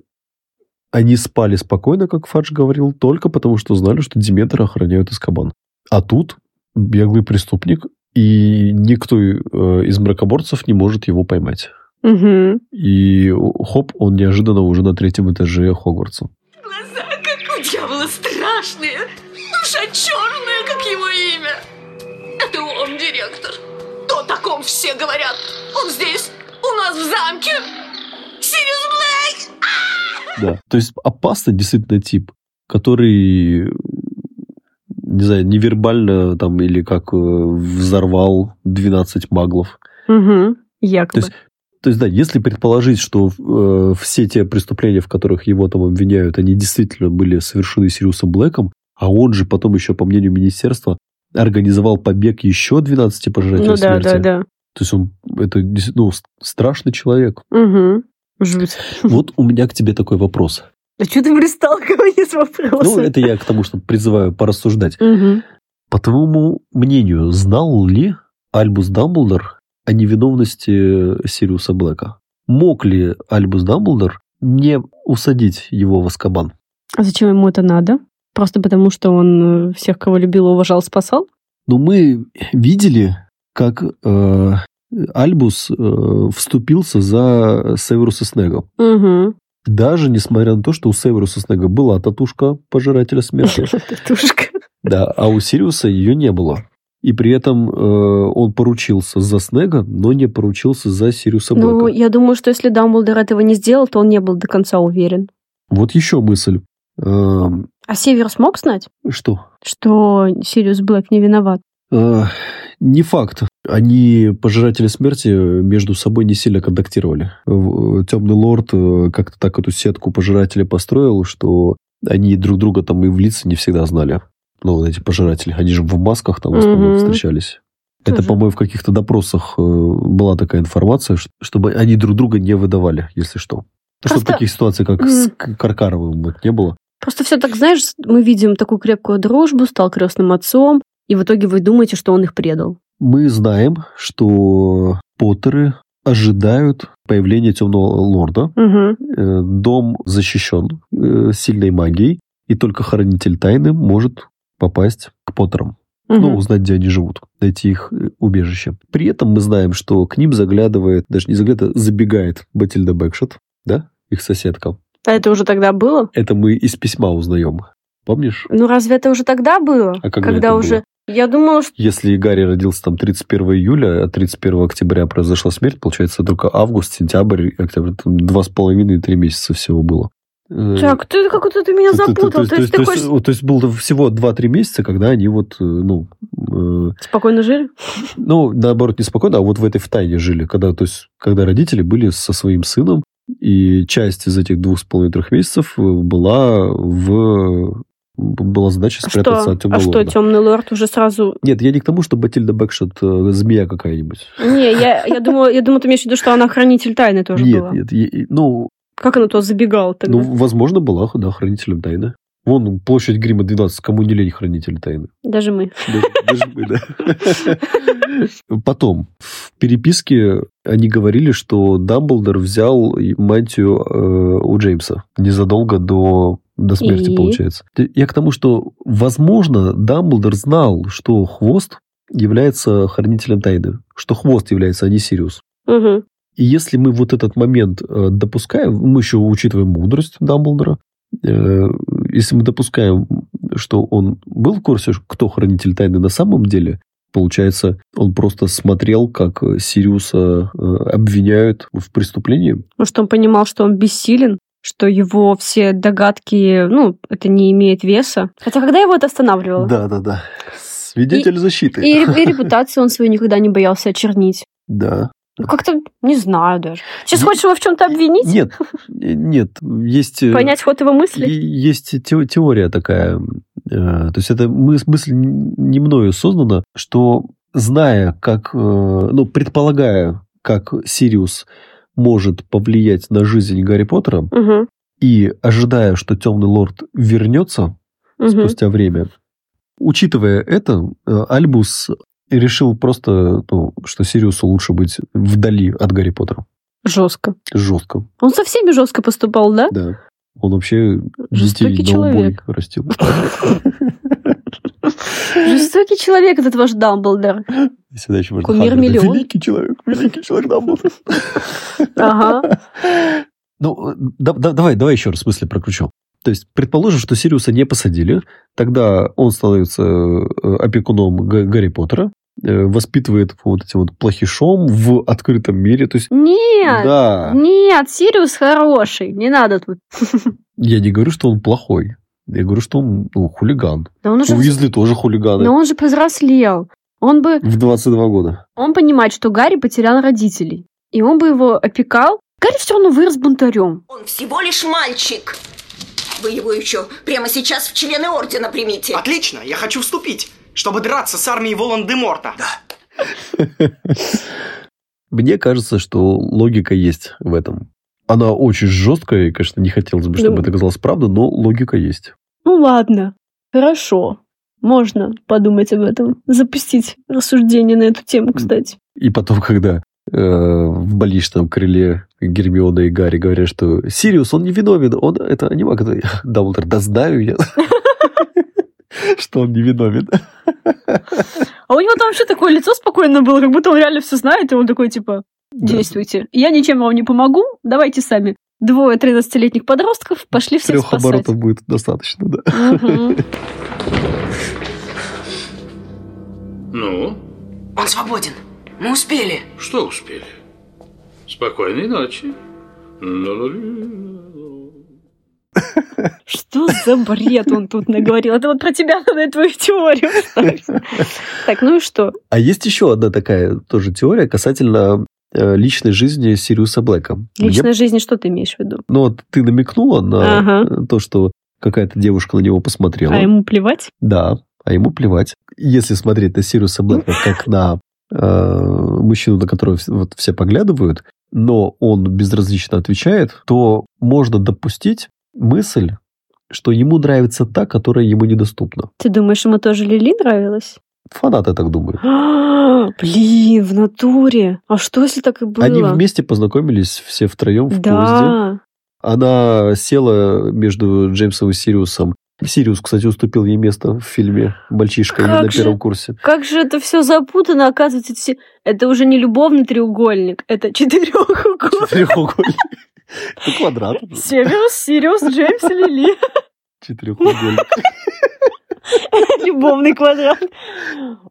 они спали спокойно, как Фадж говорил, только потому, что знали, что Диметра охраняют Искабан. А тут беглый преступник, и никто э, из мракоборцев не может его поймать. Угу. И хоп, он неожиданно уже на третьем этаже Хогвартса. Глаза, как у дьявола, страшные. Душа черная, как его имя. Это он, директор. То таком все говорят. Он здесь, у нас в замке. Да. То есть опасный действительно тип, который не знаю, невербально там или как э, взорвал 12 маглов. Угу. Якобы. То есть, то есть, да, если предположить, что э, все те преступления, в которых его там обвиняют, они действительно были совершены Сириусом Блэком, а он же потом еще, по мнению министерства, организовал побег еще 12 пожирателей ну да, смерти. да, да. То есть он, это ну, страшный человек. Угу. Жуть. Вот у меня к тебе такой вопрос. А что ты пристал ко мне с Ну, вопросом? это я к тому, что призываю порассуждать. Мгм. По твоему мнению, знал ли Альбус Дамблдор о невиновности Сириуса Блэка? Мог ли Альбус Дамблдор не усадить его в Аскабан? А зачем ему это надо? Просто потому, что он э, всех, кого любил, уважал, спасал? Но мы видели, как э, Альбус э, вступился за Северуса Снега. Угу. Даже несмотря на то, что у Северуса Снега была татушка пожирателя смерти, Татушка. да, а у Сириуса ее не было. И при этом э, он поручился за Снега, но не поручился за Сириуса Ну, Блэка. я думаю, что если Дамблдор этого не сделал, то он не был до конца уверен. Вот еще мысль. Эм, А Северус мог знать, что? что Сириус Блэк не виноват? Э, не факт. Они, пожиратели смерти, между собой не сильно контактировали. В- Темный лорд э, как-то так эту сетку пожирателей построил, что они друг друга там и в лица не всегда знали. Ну, вот эти пожиратели, они же в масках там в основном Мгм. встречались. Это, Тоже. по-моему, в каких-то допросах э, была такая информация, чтобы они друг друга не выдавали, если что. Ну, Чтобы Просто- таких ситуаций, как с К- Каркаровым, вот, не было. Просто все так, знаешь, мы видим такую крепкую дружбу, стал крестным отцом, и в итоге вы думаете, что он их предал. Мы знаем, что Поттеры ожидают появления Темного Лорда. Угу. Дом защищен э, сильной магией, и только Хранитель Тайны может попасть к Поттерам. Ну, узнать, где они живут, найти их э, убежище. При этом мы знаем, что к ним заглядывает, даже не заглядывает, а забегает Батильда Бэкшот, да, их соседка. А это уже тогда было? Это мы из письма узнаем. Помнишь? Ну разве это уже тогда было? А когда это уже... было? Я думала, что... Если Гарри родился там 31 июля, а 31 октября произошла смерть, получается только август, сентябрь, октябрь, там два с половиной, три месяца всего было. Э, Так, ты как-то ты меня запутал. То, есть то было всего 2-3 месяца, когда они вот, э, ну, э, спокойно жили? ну, наоборот, не спокойно, а вот в этой в тайне жили, когда, то есть, когда родители были со своим сыном, и часть из этих двух с половиной трех месяцев была в была задача А спрятаться что? от темного А что, лорда. темный лорд уже сразу... Нет, я не к тому, что Батильда Бэкшот э, змея какая-нибудь. Не, я, я, думала, я думала, ты имеешь в виду, что она хранитель тайны тоже нет, была. нет, е- ну, Как она туда забегала тогда? ну, возможно, была, да, хранителем тайны. Вон, площадь Грима 12, кому не лень хранитель тайны. Даже мы. Даже- даже мы, да. Потом, в переписке они говорили, что Дамблдор взял мантию э, у Джеймса незадолго до, до смерти, И? получается. Я к тому, что, возможно, Дамблдор знал, что Хвост является хранителем тайны, что Хвост является, а не Сириус. Мгм. И если мы вот этот момент э, допускаем, мы еще учитываем мудрость Дамблдора, если мы допускаем, что он был в курсе, кто хранитель тайны на самом деле, получается, он просто смотрел, как Сириуса э, обвиняют в преступлении. Может, он понимал, что он бессилен, что его все догадки, ну, это не имеет веса. Хотя когда его это останавливало? Да-да-да. Свидетель защиты. И, и репутацию он свою никогда не боялся очернить. Да. Ну, как-то не знаю даже. Сейчас Не- хочешь его в чем-то обвинить? Нет, э, нет, есть... э, Понять ход его мысли? Есть те- теория такая, э, то есть это мыс- мысль не мною создана, что зная, как, ну, предполагая, как Сириус может повлиять на жизнь Гарри Поттера, Угу, и ожидая, что Темный Лорд вернется угу. спустя время, учитывая это, Альбус решил просто, ну, что Сириусу лучше быть вдали от Гарри Поттера. Жестко. Жестко, Он со всеми жестко поступал, да? да. Он вообще Жестокий детей на убой человек. растил. Жестокий человек этот ваш Дамблдор. Сюда еще можно Кумир миллион. Великий человек, великий человек Дамблдор. Ага. Ну, да- да- давай, давай еще раз мысли прокручу. То есть, предположим, что Сириуса не посадили, тогда он становится э, опекуном Га- Гарри Поттера, воспитывает вот этим вот плохишом в открытом мире. То есть, Нет, да, нет, Сириус хороший, не надо тут. я не говорю, что он плохой. Я говорю, что он ну, хулиган. Да он уже... Уизли тоже хулиганы. Но он же повзрослел. Он бы... В 22 года. Он понимает, что Гарри потерял родителей. И он бы его опекал. Гарри все равно вырос бунтарем. Он всего лишь мальчик. Вы его еще прямо сейчас в члены Ордена примите. Отлично, я хочу вступить, чтобы драться с армией Волан-де-Морта. Да. Мне кажется, что логика есть в этом. Она очень жесткая, и, конечно, не хотелось бы, чтобы Ну. это казалось правдой, но логика есть. Ну ладно, хорошо. Можно подумать об этом. Запустить рассуждение на эту тему, кстати. И потом, когда э, в больничном крыле Гермиона и Гарри говорят, что Сириус, он не виновен, он это анимак. Дамблдор, да знаю я, что он не виновен. А у него там вообще такое лицо спокойное было, как будто он реально все знает, и он такой, типа, действуйте. Я ничем вам не помогу, давайте сами. Двое 13-летних подростков пошли всех Трех спасать. оборотов будет достаточно, да. Ну, Он свободен. Мы успели. что успели? Спокойной ночи. Что за бред он тут наговорил? Это вот про тебя надо твою теорию. Так, ну и что? А есть еще одна такая тоже теория касательно э, личной жизни Сириуса Блэка. Личной жизни что ты имеешь в виду? Ну, вот ты намекнула на Ага. э, то, что какая-то девушка на него посмотрела. А ему плевать? Да, а ему плевать. Если смотреть на Сириуса Блэка как на э, мужчину, на которого вот все поглядывают, но он безразлично отвечает, то можно допустить мысль, что ему нравится та, которая ему недоступна. Ты думаешь, ему тоже Лили нравилась? Фанаты так думают. Блин, в натуре. А что, если так и было? Они вместе познакомились все втроем в поезде. Да. Она села между Джеймсом и Сириусом. Сириус, кстати, уступил ей место в фильме «Мальчишка» Как на же? первом курсе. Как же это все запутано, оказывается, это уже не любовный треугольник, это четырехугольник. Четырехугольник. Это квадрат. Северус, Сириус, Джеймс Лили. Четырехугольник. Любовный квадрат.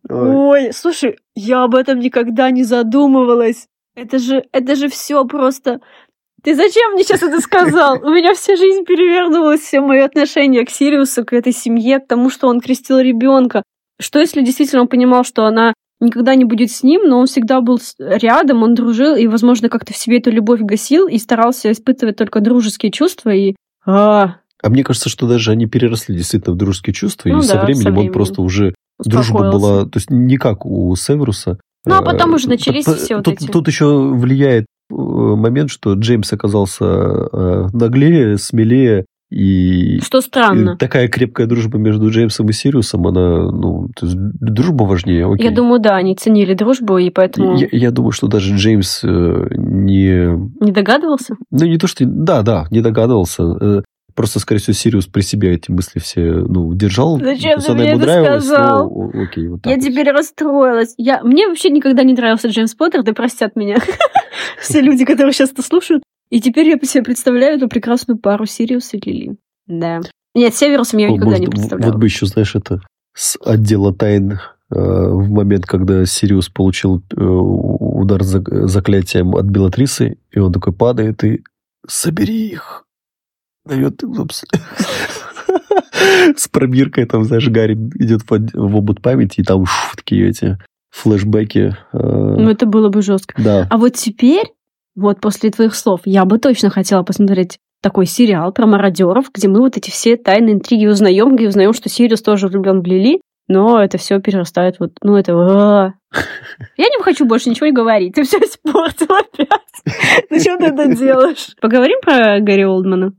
Ой, слушай, я об этом никогда не задумывалась. Это же, это же все просто... Ты зачем мне сейчас это сказал? У меня вся жизнь перевернулась, все мои отношения к Сириусу, к этой семье, к тому, что он крестил ребенка. Что если действительно он понимал, что она никогда не будет с ним, но он всегда был рядом, он дружил и, возможно, как-то в себе эту любовь гасил и старался испытывать только дружеские чувства и... А, А мне кажется, что даже они переросли действительно в дружеские чувства, Ну и со да, со временем он временем. просто уже дружба была, то есть не как у Северуса. Ну, а потом Э, уже начались тут- все вот тут, эти. Тут еще влияет э, момент, что Джеймс оказался э, наглее, смелее, и, Что странно. и такая крепкая дружба между Джеймсом и Сириусом, она, ну, то есть дружба важнее, окей. Я думаю, да, они ценили дружбу, и поэтому Я, я думаю, что даже Джеймс э, не... не догадывался. Ну, не то, что... Да, да, не догадывался. Э, Просто, скорее всего, Сириус при себе эти мысли все, ну, держал. Зачем ты мне это сказал? но, окей, вот Я вот. теперь расстроилась. Я... Мне вообще никогда не нравился Джеймс Поттер, да простят меня все люди, которые сейчас это слушают. И теперь я себе представляю эту прекрасную пару Сириус и Лили. Да. Нет, с Северусом я О, никогда может, не представляла. Вот бы еще, знаешь, это с отдела тайн э, в момент, когда Сириус получил э, удар за- заклятием от Белатрисы, и он такой падает и собери их. Дает им с- пробиркой, там, знаешь, Гарри идет в, обод памяти, и там такие эти флешбеки. э, Ну, это было бы жестко. да. А вот теперь, вот после твоих слов, я бы точно хотела посмотреть такой сериал про мародеров, где мы вот эти все тайные интриги узнаем, где узнаем, что Сириус тоже влюблен в Лили, но это все перерастает вот, ну это... а. Я не хочу больше ничего не говорить, ты все испортил опять. Ну что ты это делаешь? Поговорим про Гарри Олдмана?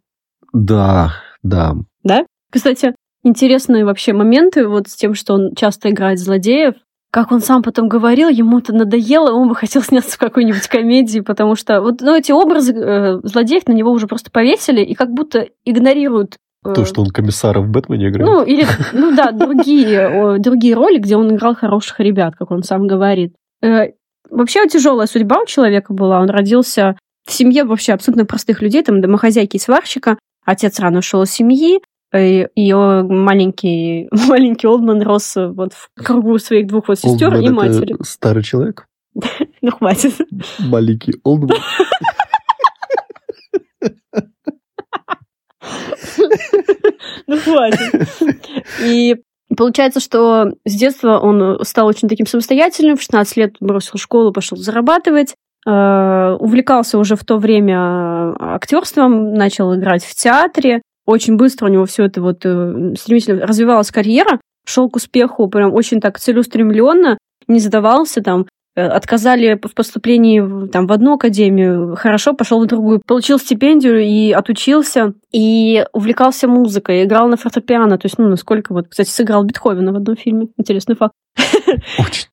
Да, да. Кстати, интересные вообще моменты вот с тем, что он часто играет злодеев. Как он сам потом говорил, ему это надоело, он бы хотел сняться в какой-нибудь комедии, потому что вот ну, эти образы э, злодеев на него уже просто повесили и как будто игнорируют э, То, что он комиссара в Бэтмене играет. ну, или, ну да, другие, о, другие роли, где он играл хороших ребят, как он сам говорит. Э, Вообще тяжелая судьба у человека была. Он родился в семье вообще абсолютно простых людей, там домохозяйки и сварщика. Отец рано ушел из семьи, э, ее маленький, маленький Олдман рос э, вот в кругу своих двух вот сестер Олдман и это матери. старый человек, Ну, хватит. маленький Олдман. Ну, хватит. И Получается, что с детства он стал очень таким самостоятельным, в 16 лет бросил школу, пошел зарабатывать, э, увлекался уже в то время актерством, начал играть в театре. Очень быстро у него все это вот э, стремительно развивалась карьера, шел к успеху прям очень так целеустремленно, не задавался там, Э, отказали в поступлении там, в одну академию, хорошо, пошел в другую, получил стипендию и отучился, и увлекался музыкой, играл на фортепиано, то есть, ну, насколько вот, кстати, сыграл Бетховена в одном фильме, интересный факт.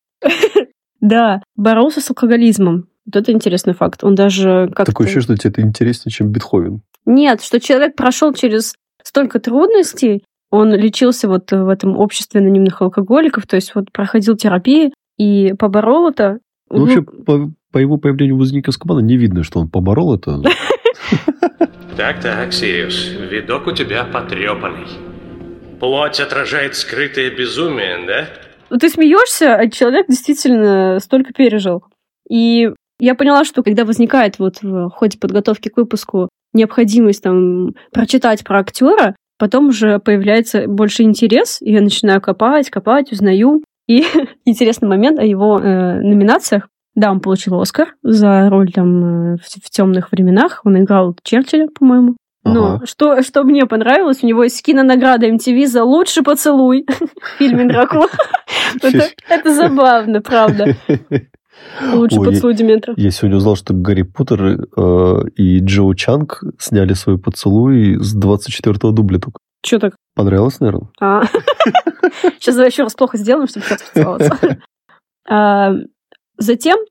Да, боролся с алкоголизмом. Вот это интересный факт. Он даже как Такое ощущение, что тебе это интереснее, чем Бетховен. Нет, что человек прошел через столько трудностей, он лечился вот в этом обществе анонимных алкоголиков, то есть вот проходил терапии, и поборол это. Ну, вообще, по, по его появлению возле Азкабана не видно, что он поборол это. Так-так, Сириус, видок у тебя потрепанный. Плоть отражает скрытое безумие, да? Ну, ты смеешься, а человек действительно столько пережил. И я поняла, что когда возникает вот в ходе подготовки к выпуску необходимость там прочитать про актера, потом уже появляется больше интерес, и я начинаю копать, копать, узнаю. И интересный момент о его э, номинациях. Да, он получил Оскар за роль там э, в, в темных временах. Он играл Черчилля, по-моему. Но ага. что, что мне понравилось, у него есть кинонаграда MTV за лучший поцелуй в фильме «Дракула». Это забавно, правда. Лучший поцелуй Деметра. Я сегодня узнал, что Гарри Поттер э, и Джо Чанг сняли свой поцелуй с 24-го дубля только. Че так? Понравилось, наверное? А. Сейчас давай еще раз плохо сделаем, чтобы сейчас поцеловаться. Затем э,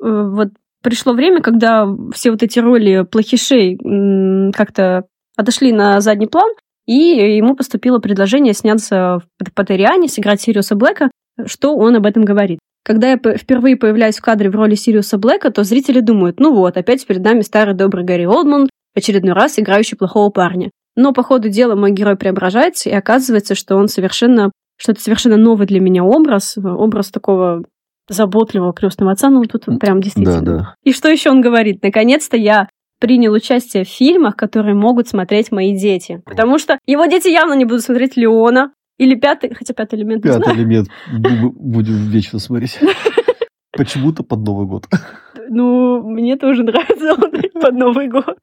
вот пришло время, когда все вот эти роли плохишей как-то отошли на задний план, и ему поступило предложение сняться в Патериане, сыграть Сириуса Блэка. Что он об этом говорит? Когда я впервые появляюсь в кадре в роли Сириуса Блэка, то зрители думают, ну вот, опять перед нами старый добрый Гарри Олдман, в очередной раз играющий плохого парня. Но по ходу дела мой герой преображается, и оказывается, что он совершенно, что это совершенно новый для меня образ, образ такого заботливого крестного отца, ну тут прям действительно. Да, да. И что еще он говорит? Наконец-то я принял участие в фильмах, которые могут смотреть мои дети. Потому что его дети явно не будут смотреть Леона или пятый, хотя пятый элемент. Пятый элемент будем вечно смотреть. Почему-то под Новый год. Ну, мне тоже нравится он под Новый год.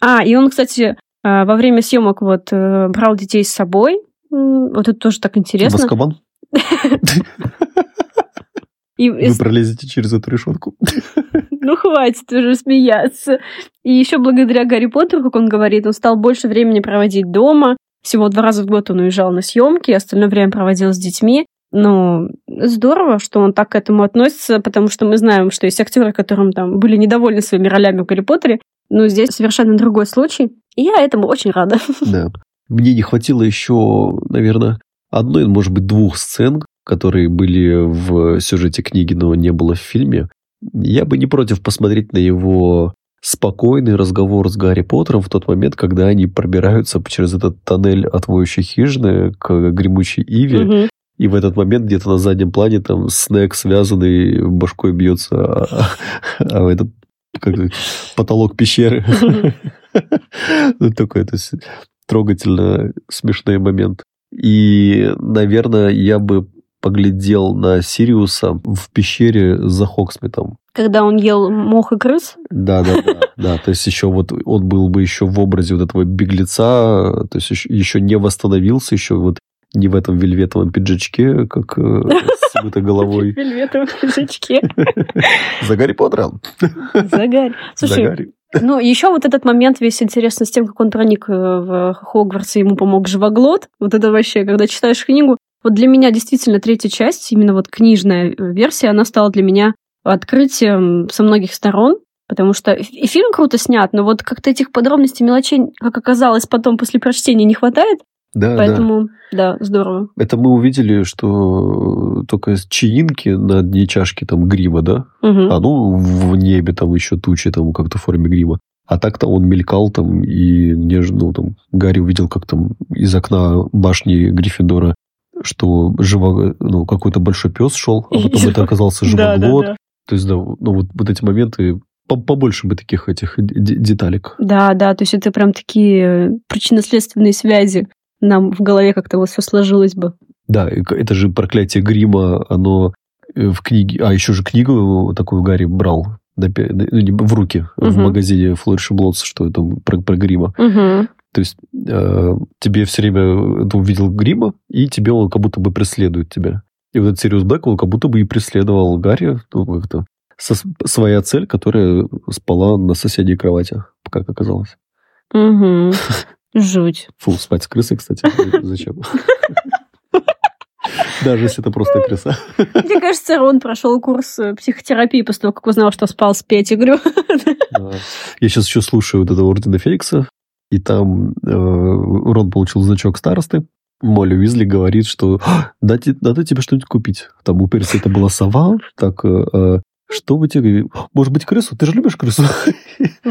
А, и он, кстати, а, во время съемок вот э, брал детей с собой. Вот это тоже так интересно. Маскабан? И, Вы пролезете через эту решетку. Ну, хватит уже смеяться. И еще благодаря Гарри Поттеру, как он говорит, он стал больше времени проводить дома. Всего два раза в год он уезжал на съемки, остальное время проводил с детьми. Ну, здорово, что он так к этому относится, потому что мы знаем, что есть актеры, которым там были недовольны своими ролями в Гарри Поттере, но здесь совершенно другой случай. И я этому очень рада. Да. Мне не хватило еще, наверное, одной, может быть, двух сцен, которые были в сюжете книги, но не было в фильме. Я бы не против посмотреть на его спокойный разговор с Гарри Поттером в тот момент, когда они пробираются через этот тоннель от воющей хижины к гремучей Иве. Угу. И в этот момент где-то на заднем плане там снег связанный башкой бьется, а, а этот как, потолок пещеры. Ну, такой, то есть, трогательно смешной момент. И, наверное, я бы поглядел на Сириуса в пещере за Хоксмитом. Когда он ел мох и крыс? Да, да, да. Да, то есть еще вот он был бы еще в образе вот этого беглеца, то есть еще, еще не восстановился, еще вот не в этом вельветовом пиджачке, как э, с этой головой. В вельветовом пиджачке. За Гарри Поттером. За Гарри. Слушай, ну, еще вот этот момент весь интересно с тем, как он проник э, в Хогвартс, и ему помог живоглот. Вот это вообще, когда читаешь книгу, вот для меня действительно третья часть, именно вот книжная версия, она стала для меня открытием со многих сторон, потому что и фильм круто снят, но вот как-то этих подробностей, мелочей, как оказалось потом после прочтения, не хватает. Да, Поэтому, да. да, здорово. Это мы увидели, что только чаинки на дне чашки там грима, да? Угу. А ну в небе там еще тучи там как-то в форме грима. А так-то он мелькал там, и же, ну, там, Гарри увидел, как там из окна башни Гриффиндора, что живо, ну, какой-то большой пес шел, а потом это оказался живоглот. Да, да, да. То есть, да, ну, вот, вот эти моменты побольше бы таких этих деталек. Да, да, то есть это прям такие причинно-следственные связи нам в голове как-то вот все сложилось бы. Да, это же проклятие грима, оно э, в книге... А, еще же книгу такую Гарри брал ну, в руки в Мгм. магазине Флориш Блотс, что это про, про грима. Угу. То есть э, тебе все время ты увидел грима, и тебе он как будто бы преследует тебя. И вот этот Сириус Блэк, он как будто бы и преследовал Гарри, ну, как-то со- своя цель, которая спала на соседней кровати, как оказалось. Угу. Жуть. Фу, спать с крысой, кстати, зачем? Даже если это просто крыса. Мне кажется, Рон прошел курс э, психотерапии после того, как узнал, что спал с Петтигрю. Да. Я сейчас еще слушаю вот этого Ордена Феникса, и там э, Рон получил значок старосты. Молли Уизли говорит, что «А, надо, надо тебе что-нибудь купить. Там у Перси это была сова, так, э, э, что вы тебе... Может быть, крысу? Ты же любишь крысу?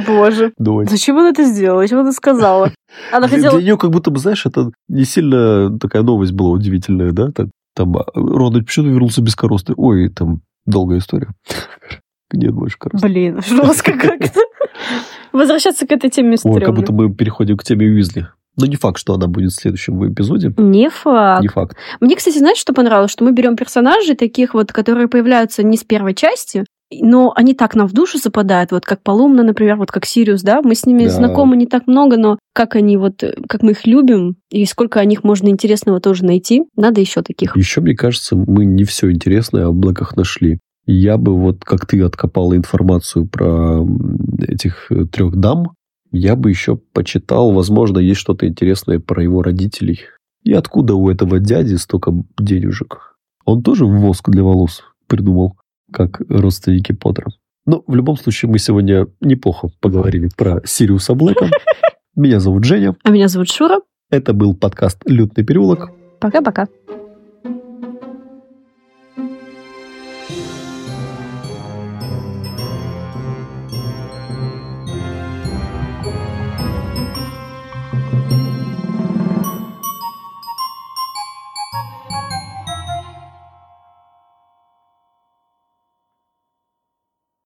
Боже. Думать. Зачем она это сделала? Зачем она сказала? Она Для, хотела... для нее как будто бы, знаешь, это не сильно такая новость была удивительная, да? Там а, Рон почему вернулся без коросты? Ой, там долгая история. Нет больше коросты. Блин, жестко как-то. Возвращаться к этой теме Ой, стрёмно. как будто мы переходим к теме Уизли. Но не факт, что она будет в следующем эпизоде. Не факт. Не факт. Мне, кстати, знаете, что понравилось? Что мы берем персонажей таких вот, которые появляются не с первой части, но они так нам в душу западают, вот как Полумна, например, вот как Сириус, да, мы с ними Да. знакомы не так много, но как они вот, как мы их любим, и сколько о них можно интересного тоже найти, надо еще таких. Еще, мне кажется, мы не все интересное о Блэках нашли. Я бы вот, как ты откопала информацию про этих э, трех дам, я бы еще почитал, возможно, есть что-то интересное про его родителей. И откуда у этого дяди столько денежек? Он тоже воск для волос придумал, как родственники Поттера. Но в любом случае мы сегодня неплохо поговорили про Сириуса Блэка. Меня зовут Женя. А меня зовут Шура. Это был подкаст «Лютный переулок». Пока-пока.